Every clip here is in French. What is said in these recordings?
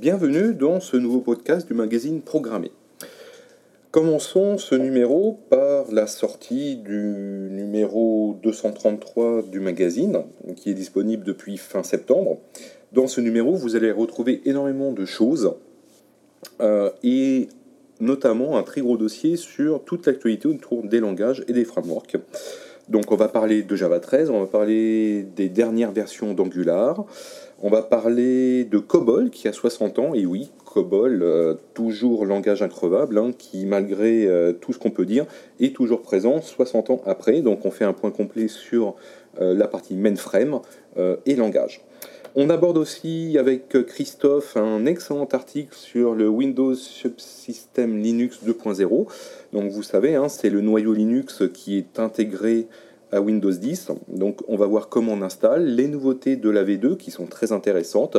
Bienvenue dans ce nouveau podcast du magazine Programmé. Commençons ce numéro par la sortie du numéro 233 du magazine, qui est disponible depuis fin septembre. Dans ce numéro, vous allez retrouver énormément de choses, euh, et notamment un très gros dossier sur toute l'actualité autour des langages et des frameworks. Donc on va parler de Java 13, on va parler des dernières versions d'Angular, on va parler de COBOL qui a 60 ans, et oui, COBOL, euh, toujours langage increvable, hein, qui malgré euh, tout ce qu'on peut dire, est toujours présent 60 ans après. Donc on fait un point complet sur euh, la partie mainframe et langage. On aborde aussi avec Christophe un excellent article sur le Windows Subsystem Linux 2.0. Donc vous savez, hein, c'est le noyau Linux qui est intégré à Windows 10. Donc on va voir comment on installe, les nouveautés de la V2 qui sont très intéressantes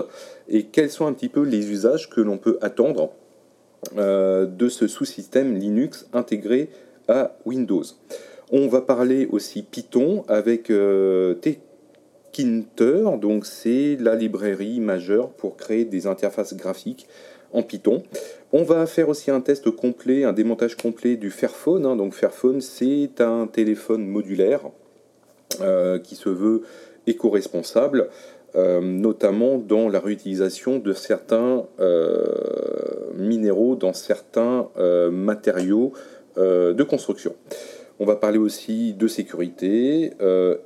et quels sont un petit peu les usages que l'on peut attendre euh, de ce sous-système Linux intégré à Windows. On va parler aussi Python avec euh, Tkinter, donc c'est la librairie majeure pour créer des interfaces graphiques en Python. On va faire aussi un test complet, un démontage complet du Fairphone. Hein. Donc Fairphone, c'est un téléphone modulaire euh, qui se veut éco-responsable, euh, notamment dans la réutilisation de certains euh, minéraux, dans certains matériaux de construction. On va parler aussi de sécurité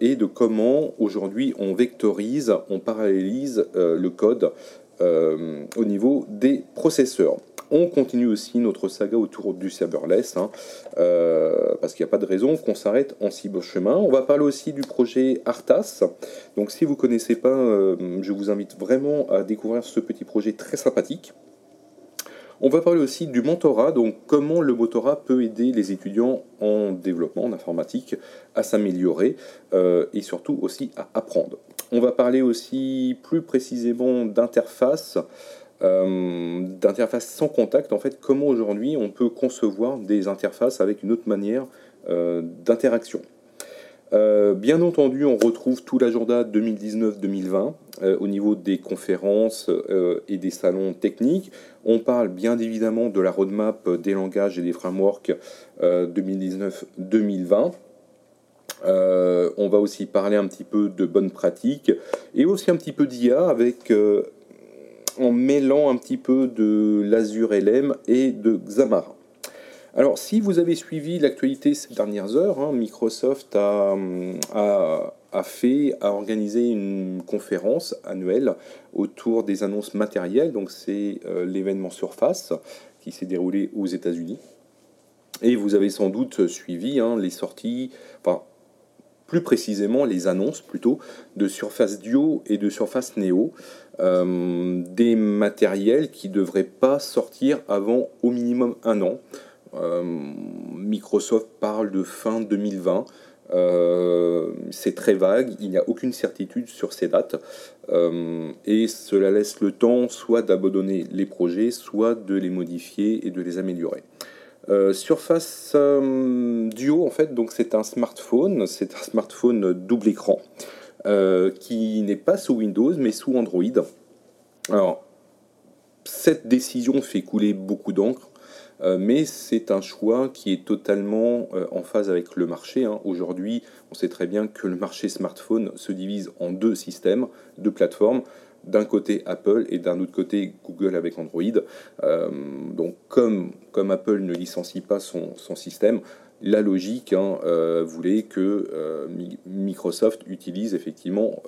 et de comment aujourd'hui on vectorise, on parallélise le code au niveau des processeurs. On continue aussi notre saga autour du serverless, hein, euh, parce qu'il n'y a pas de raison qu'on s'arrête en si beau chemin. On va parler aussi du projet Artas. Donc si vous ne connaissez pas, euh, je vous invite vraiment à découvrir ce petit projet très sympathique. On va parler aussi du mentorat, donc comment le mentorat peut aider les étudiants en développement, en informatique, à s'améliorer euh, et surtout aussi à apprendre. On va parler aussi plus précisément d'interface. Euh, d'interfaces sans contact, en fait, comment aujourd'hui on peut concevoir des interfaces avec une autre manière euh, d'interaction. Euh, bien entendu, on retrouve tout l'agenda 2019-2020 au niveau des conférences et des salons techniques. On parle bien évidemment de la roadmap des langages et des frameworks 2019-2020. on va aussi parler un petit peu de bonnes pratiques et aussi un petit peu d'IA avec en mêlant un petit peu de l'Azure LM et de Xamarin. Alors, si vous avez suivi l'actualité ces dernières heures, hein, Microsoft a, fait, a organisé une conférence annuelle autour des annonces matérielles. Donc, c'est euh, l'événement Surface qui s'est déroulé aux États-Unis. Et vous avez sans doute suivi hein, les sorties, enfin, plus précisément les annonces plutôt de Surface Duo et de Surface Neo, euh, des matériels qui ne devraient pas sortir avant au minimum un an. Euh, Microsoft parle de fin 2020. Euh, c'est très vague, il n'y a aucune certitude sur ces dates, et cela laisse le temps soit d'abandonner les projets, soit de les modifier et de les améliorer. Euh, Surface euh, Duo, en fait, c'est un smartphone, c'est un smartphone double écran euh, qui n'est pas sous Windows mais sous Android. Alors, cette décision fait couler beaucoup d'encre, mais c'est un choix qui est totalement en phase avec le marché. Hein. Aujourd'hui, on sait très bien que le marché smartphone se divise en deux systèmes, deux plateformes d'un côté Apple et d'un autre côté Google avec Android. Euh, donc comme, comme Apple ne licencie pas son, système, la logique hein, euh, voulait que euh, Microsoft utilise effectivement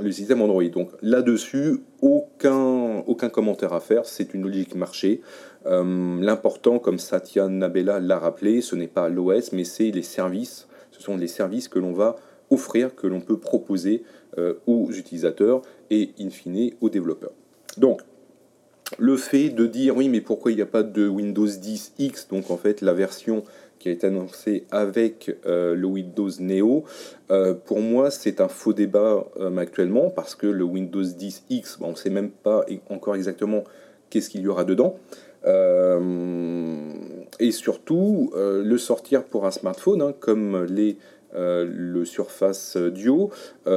le système Android. Donc là-dessus, aucun, aucun commentaire à faire, c'est une logique marché. L'important, comme Satya Nadella l'a rappelé, ce n'est pas l'OS, mais c'est les services. Ce sont les services que l'on va offrir, que l'on peut proposer aux utilisateurs et in fine aux développeurs. Donc, le fait de dire oui, mais pourquoi il n'y a pas de Windows 10 X, donc en fait la version qui a été annoncée avec euh, le Windows Neo, euh, pour moi c'est un faux débat euh, actuellement parce que le Windows 10 X, on ne sait même pas encore exactement qu'est-ce qu'il y aura dedans. et surtout, le sortir pour un smartphone, hein, comme les le Surface Duo,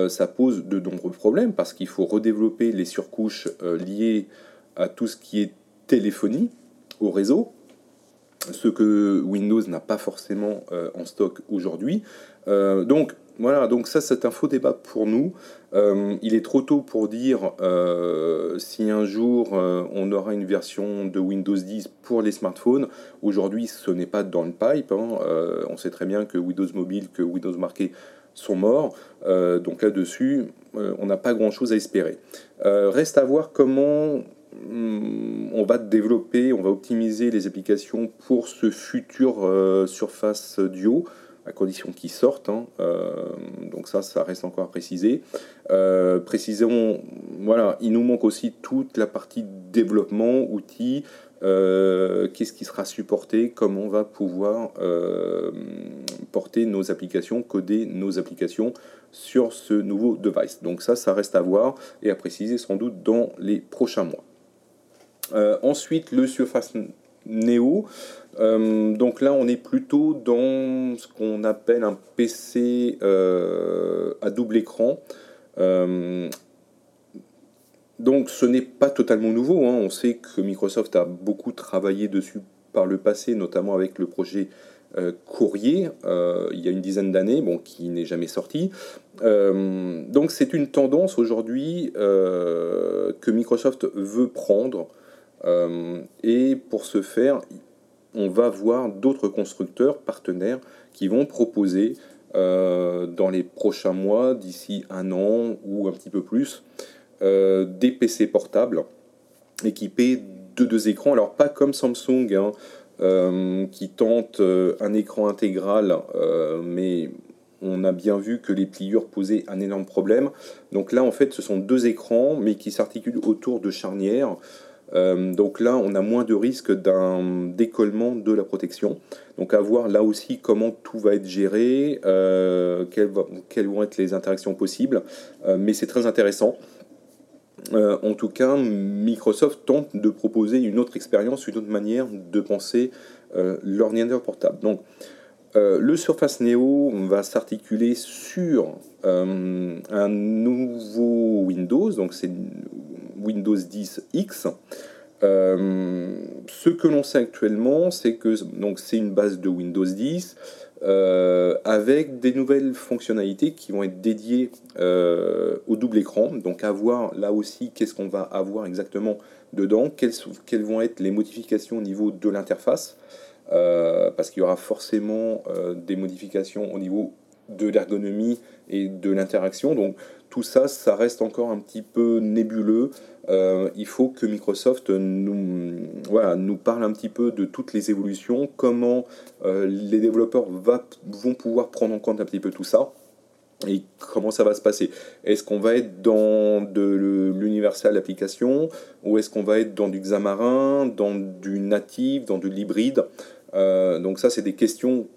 ça pose de nombreux problèmes parce qu'il faut redévelopper les surcouches liées à tout ce qui est téléphonie au réseau, ce que Windows n'a pas forcément en stock aujourd'hui. donc voilà, donc ça c'est un faux débat pour nous. Euh, il est trop tôt pour dire euh, si un jour euh, on aura une version de Windows 10 pour les smartphones. Aujourd'hui, ce n'est pas dans le pipe. Hein. on sait très bien que Windows Mobile, que Windows Marqué sont morts. donc là-dessus, on n'a pas grand-chose à espérer. reste à voir comment on va développer, on va optimiser les applications pour ce futur Surface Duo à condition qu'ils sortent. Hein. Euh, donc ça, ça reste encore à préciser. Euh, précisons, voilà, il nous manque aussi toute la partie développement, outils, euh, qu'est-ce qui sera supporté, comment on va pouvoir porter nos applications, coder nos applications sur ce nouveau device. Donc ça, ça reste à voir et à préciser sans doute dans les prochains mois. Ensuite, le Surface Neo. Euh, donc là, on est plutôt dans ce qu'on appelle un PC euh, à double écran. Euh, donc ce n'est pas totalement nouveau. Hein. On sait que Microsoft a beaucoup travaillé dessus par le passé, notamment avec le projet Courrier, il y a une dizaine d'années, bon, qui n'est jamais sorti. donc c'est une tendance aujourd'hui que Microsoft veut prendre. Et pour ce faire, on va voir d'autres constructeurs partenaires qui vont proposer euh, dans les prochains mois, d'ici un an ou un petit peu plus, euh, des PC portables équipés de deux écrans. Alors pas comme Samsung hein, euh, qui tente un écran intégral, mais on a bien vu que les pliures posaient un énorme problème. Donc là en fait ce sont deux écrans mais qui s'articulent autour de charnières. Euh, donc là, on a moins de risque d'un décollement de la protection. Donc à voir là aussi comment tout va être géré, euh, quelles, vont être les interactions possibles. Euh, mais c'est très intéressant. en tout cas, Microsoft tente de proposer une autre expérience, une autre manière de penser l'ordinateur portable. Donc le Surface Neo va s'articuler sur un nouveau Windows, donc c'est Windows 10 X. Euh, ce que l'on sait actuellement, c'est que donc c'est une base de Windows 10 euh, avec des nouvelles fonctionnalités qui vont être dédiées euh, au double écran. Donc à voir là aussi qu'est-ce qu'on va avoir exactement dedans, quelles, quelles, vont être les modifications au niveau de l'interface, parce qu'il y aura forcément des modifications au niveau de l'ergonomie et de l'interaction. Tout ça, ça reste encore un petit peu nébuleux. Euh, il faut que Microsoft nous, voilà, nous parle un petit peu de toutes les évolutions, comment euh, les développeurs va, vont pouvoir prendre en compte un petit peu tout ça et comment ça va se passer. Est-ce qu'on va être dans de l'universal application ou est-ce qu'on va être dans du Xamarin, dans du native, dans de l'hybride? Euh, Donc ça, c'est des questions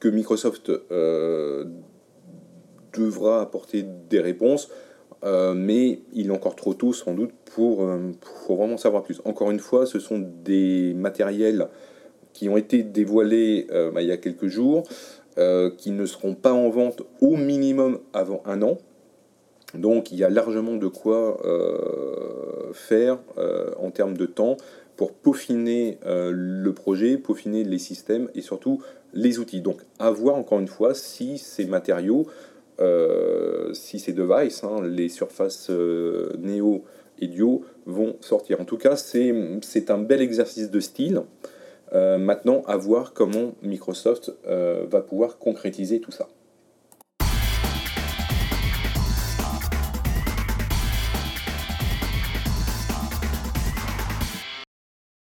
que Microsoft devra apporter des réponses. Euh, mais il est encore trop tôt sans doute pour, euh, pour, vraiment savoir plus. Encore une fois, ce sont des matériels qui ont été dévoilés euh, bah, il y a quelques jours, qui ne seront pas en vente au minimum avant un an. Donc il y a largement de quoi faire en termes de temps pour peaufiner le projet, peaufiner les systèmes et surtout les outils. Donc à voir encore une fois si ces matériaux si ces devices, hein, les surfaces euh, Neo et Duo, vont sortir. En tout cas, c'est un bel exercice de style. Euh, maintenant, à voir comment Microsoft va pouvoir concrétiser tout ça.